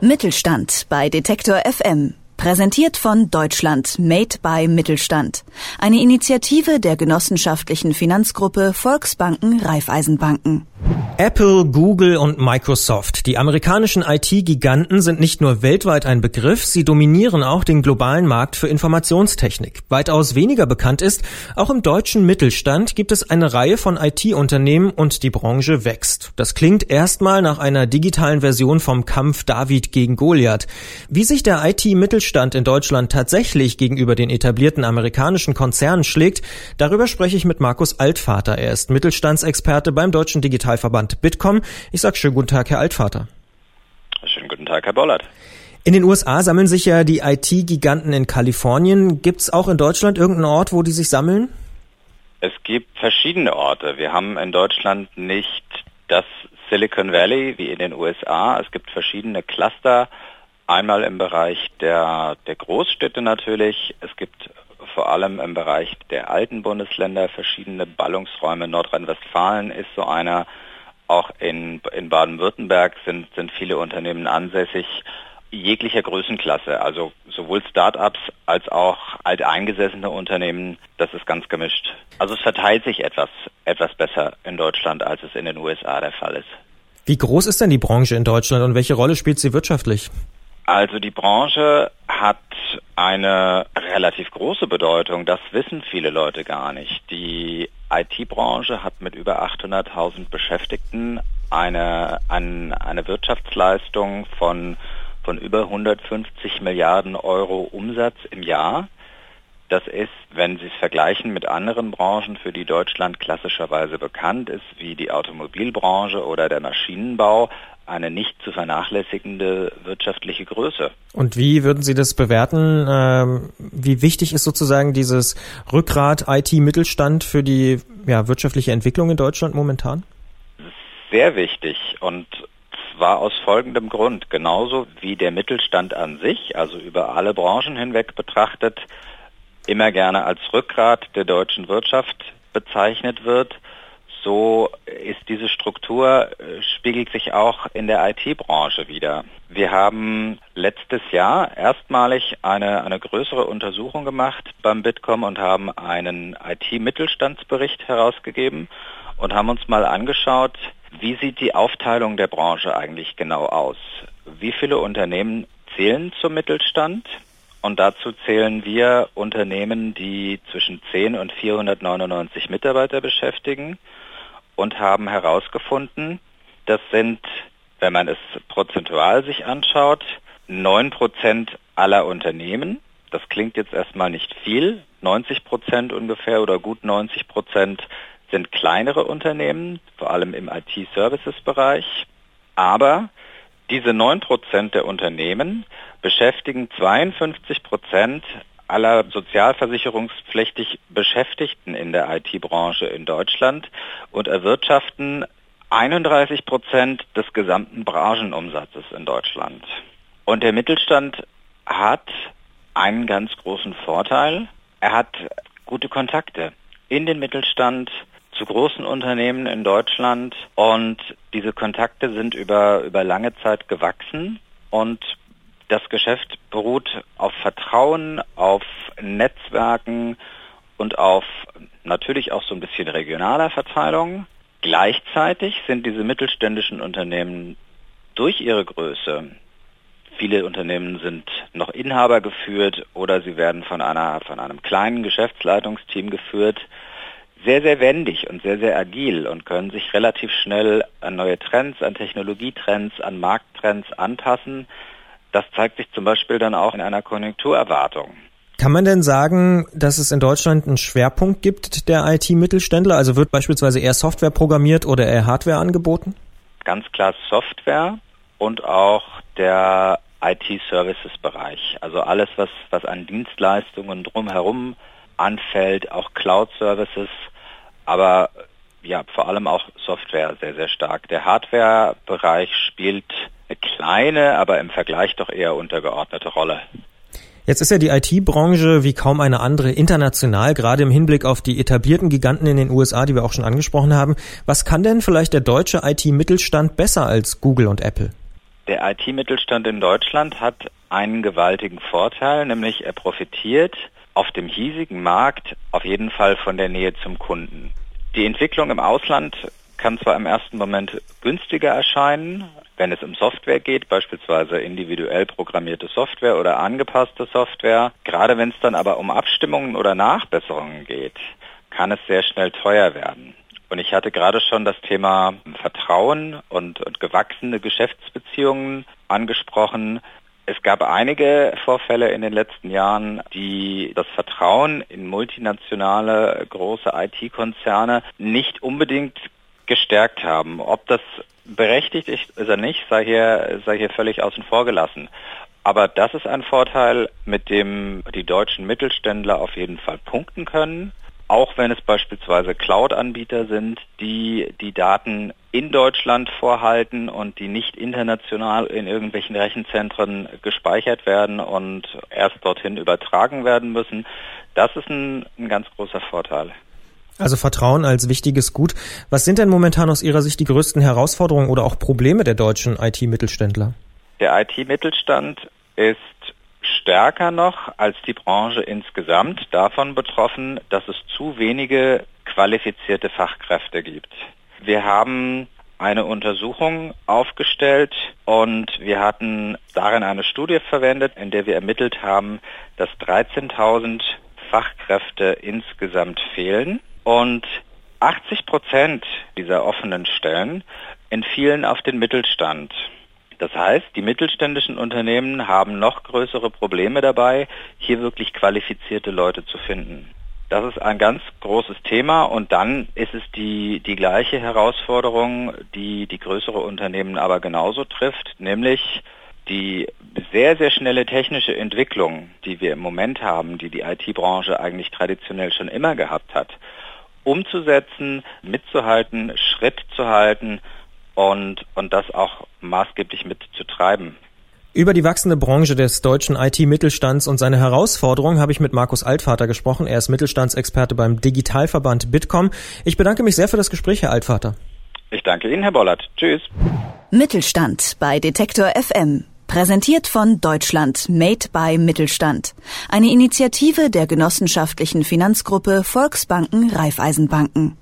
Mittelstand bei Detektor FM. Präsentiert von Deutschland Made by Mittelstand. Eine Initiative der genossenschaftlichen Finanzgruppe Volksbanken Raiffeisenbanken. Apple, Google und Microsoft. Die amerikanischen IT-Giganten sind nicht nur weltweit ein Begriff, sie dominieren auch den globalen Markt für Informationstechnik. Weitaus weniger bekannt ist, auch im deutschen Mittelstand gibt es eine Reihe von IT-Unternehmen und die Branche wächst. Das klingt erstmal nach einer digitalen Version vom Kampf David gegen Goliath. Wie sich der IT-Mittelstand in Deutschland tatsächlich gegenüber den etablierten amerikanischen Konzernen schlägt, darüber spreche ich mit Markus Altvater. Er ist Mittelstandsexperte beim Deutschen Digitalverband Verband Bitkom. Ich sage schönen guten Tag, Herr Altvater. Schönen guten Tag, Herr Bollert. In den USA sammeln sich ja die IT-Giganten in Kalifornien. Gibt es auch in Deutschland irgendeinen Ort, wo die sich sammeln? Es gibt verschiedene Orte. Wir haben in Deutschland nicht das Silicon Valley wie in den USA. Es gibt verschiedene Cluster. Einmal im Bereich der, der Großstädte natürlich. Es gibt vor allem im Bereich der alten Bundesländer verschiedene Ballungsräume. Nordrhein-Westfalen ist so einer. Auch in, in Baden-Württemberg sind, sind viele Unternehmen ansässig jeglicher Größenklasse, also sowohl Start-ups als auch alteingesessene Unternehmen, das ist ganz gemischt. Also es verteilt sich etwas, etwas besser in Deutschland, als es in den USA der Fall ist. Wie groß ist denn die Branche in Deutschland und welche Rolle spielt sie wirtschaftlich? Also die Branche hat eine relativ große Bedeutung. Das wissen viele Leute gar nicht. Die IT-Branche hat mit über 800.000 Beschäftigten eine, eine, eine Wirtschaftsleistung von, von über 150 Milliarden Euro Umsatz im Jahr. Das ist, wenn Sie es vergleichen mit anderen Branchen, für die Deutschland klassischerweise bekannt ist, wie die Automobilbranche oder der Maschinenbau, eine nicht zu vernachlässigende wirtschaftliche Größe. Und wie würden Sie das bewerten? Ähm, wie wichtig ist sozusagen dieses Rückgrat IT-Mittelstand für die ja, wirtschaftliche Entwicklung in Deutschland momentan? Sehr wichtig und zwar aus folgendem Grund. Genauso wie der Mittelstand an sich, also über alle Branchen hinweg betrachtet, immer gerne als Rückgrat der deutschen Wirtschaft bezeichnet wird, so ist diese Struktur, äh, spiegelt sich auch in der IT-Branche wieder. Wir haben letztes Jahr erstmalig eine, eine größere Untersuchung gemacht beim Bitkom und haben einen IT-Mittelstandsbericht herausgegeben und haben uns mal angeschaut, wie sieht die Aufteilung der Branche eigentlich genau aus? Wie viele Unternehmen zählen zum Mittelstand? Und dazu zählen wir Unternehmen, die zwischen 10 und 499 Mitarbeiter beschäftigen und haben herausgefunden, das sind, wenn man es prozentual sich anschaut, 9 Prozent aller Unternehmen. Das klingt jetzt erstmal nicht viel. 90 Prozent ungefähr oder gut 90 Prozent sind kleinere Unternehmen, vor allem im IT-Services-Bereich. Aber diese 9 Prozent der Unternehmen beschäftigen 52 Prozent aller sozialversicherungspflichtig Beschäftigten in der IT-Branche in Deutschland und erwirtschaften 31 Prozent des gesamten Branchenumsatzes in Deutschland. Und der Mittelstand hat einen ganz großen Vorteil. Er hat gute Kontakte in den Mittelstand zu großen Unternehmen in Deutschland und diese Kontakte sind über, über lange Zeit gewachsen und das Geschäft beruht auf Vertrauen, auf Netzwerken und auf natürlich auch so ein bisschen regionaler Verteilung. Gleichzeitig sind diese mittelständischen Unternehmen durch ihre Größe, viele Unternehmen sind noch Inhaber geführt oder sie werden von einer, von einem kleinen Geschäftsleitungsteam geführt, sehr, sehr wendig und sehr, sehr agil und können sich relativ schnell an neue Trends, an Technologietrends, an Markttrends anpassen. Das zeigt sich zum Beispiel dann auch in einer Konjunkturerwartung. Kann man denn sagen, dass es in Deutschland einen Schwerpunkt gibt der IT-Mittelständler? Also wird beispielsweise eher Software programmiert oder eher Hardware angeboten? Ganz klar Software und auch der IT-Services-Bereich. Also alles, was, was an Dienstleistungen drumherum anfällt, auch Cloud-Services, aber ja, vor allem auch Software sehr, sehr stark. Der Hardware-Bereich spielt eine kleine, aber im Vergleich doch eher untergeordnete Rolle. Jetzt ist ja die IT-Branche wie kaum eine andere international, gerade im Hinblick auf die etablierten Giganten in den USA, die wir auch schon angesprochen haben. Was kann denn vielleicht der deutsche IT-Mittelstand besser als Google und Apple? Der IT-Mittelstand in Deutschland hat einen gewaltigen Vorteil, nämlich er profitiert auf dem hiesigen Markt auf jeden Fall von der Nähe zum Kunden. Die Entwicklung im Ausland kann zwar im ersten Moment günstiger erscheinen, wenn es um Software geht, beispielsweise individuell programmierte Software oder angepasste Software. Gerade wenn es dann aber um Abstimmungen oder Nachbesserungen geht, kann es sehr schnell teuer werden. Und ich hatte gerade schon das Thema Vertrauen und, und gewachsene Geschäftsbeziehungen angesprochen. Es gab einige Vorfälle in den letzten Jahren, die das Vertrauen in multinationale große IT-Konzerne nicht unbedingt gestärkt haben. Ob das berechtigt ist oder nicht, sei hier, sei hier völlig außen vor gelassen. Aber das ist ein Vorteil, mit dem die deutschen Mittelständler auf jeden Fall punkten können auch wenn es beispielsweise Cloud-Anbieter sind, die die Daten in Deutschland vorhalten und die nicht international in irgendwelchen Rechenzentren gespeichert werden und erst dorthin übertragen werden müssen. Das ist ein, ein ganz großer Vorteil. Also Vertrauen als wichtiges Gut. Was sind denn momentan aus Ihrer Sicht die größten Herausforderungen oder auch Probleme der deutschen IT-Mittelständler? Der IT-Mittelstand ist stärker noch als die Branche insgesamt davon betroffen, dass es zu wenige qualifizierte Fachkräfte gibt. Wir haben eine Untersuchung aufgestellt und wir hatten darin eine Studie verwendet, in der wir ermittelt haben, dass 13.000 Fachkräfte insgesamt fehlen und 80 Prozent dieser offenen Stellen entfielen auf den Mittelstand. Das heißt, die mittelständischen Unternehmen haben noch größere Probleme dabei, hier wirklich qualifizierte Leute zu finden. Das ist ein ganz großes Thema und dann ist es die, die gleiche Herausforderung, die die größere Unternehmen aber genauso trifft, nämlich die sehr, sehr schnelle technische Entwicklung, die wir im Moment haben, die die IT-Branche eigentlich traditionell schon immer gehabt hat, umzusetzen, mitzuhalten, Schritt zu halten und, und das auch maßgeblich mitzutreiben. Über die wachsende Branche des deutschen IT-Mittelstands und seine Herausforderungen habe ich mit Markus Altvater gesprochen. Er ist Mittelstandsexperte beim Digitalverband Bitkom. Ich bedanke mich sehr für das Gespräch, Herr Altvater. Ich danke Ihnen, Herr Bollert. Tschüss. Mittelstand bei Detektor FM. Präsentiert von Deutschland Made by Mittelstand. Eine Initiative der genossenschaftlichen Finanzgruppe Volksbanken Raiffeisenbanken.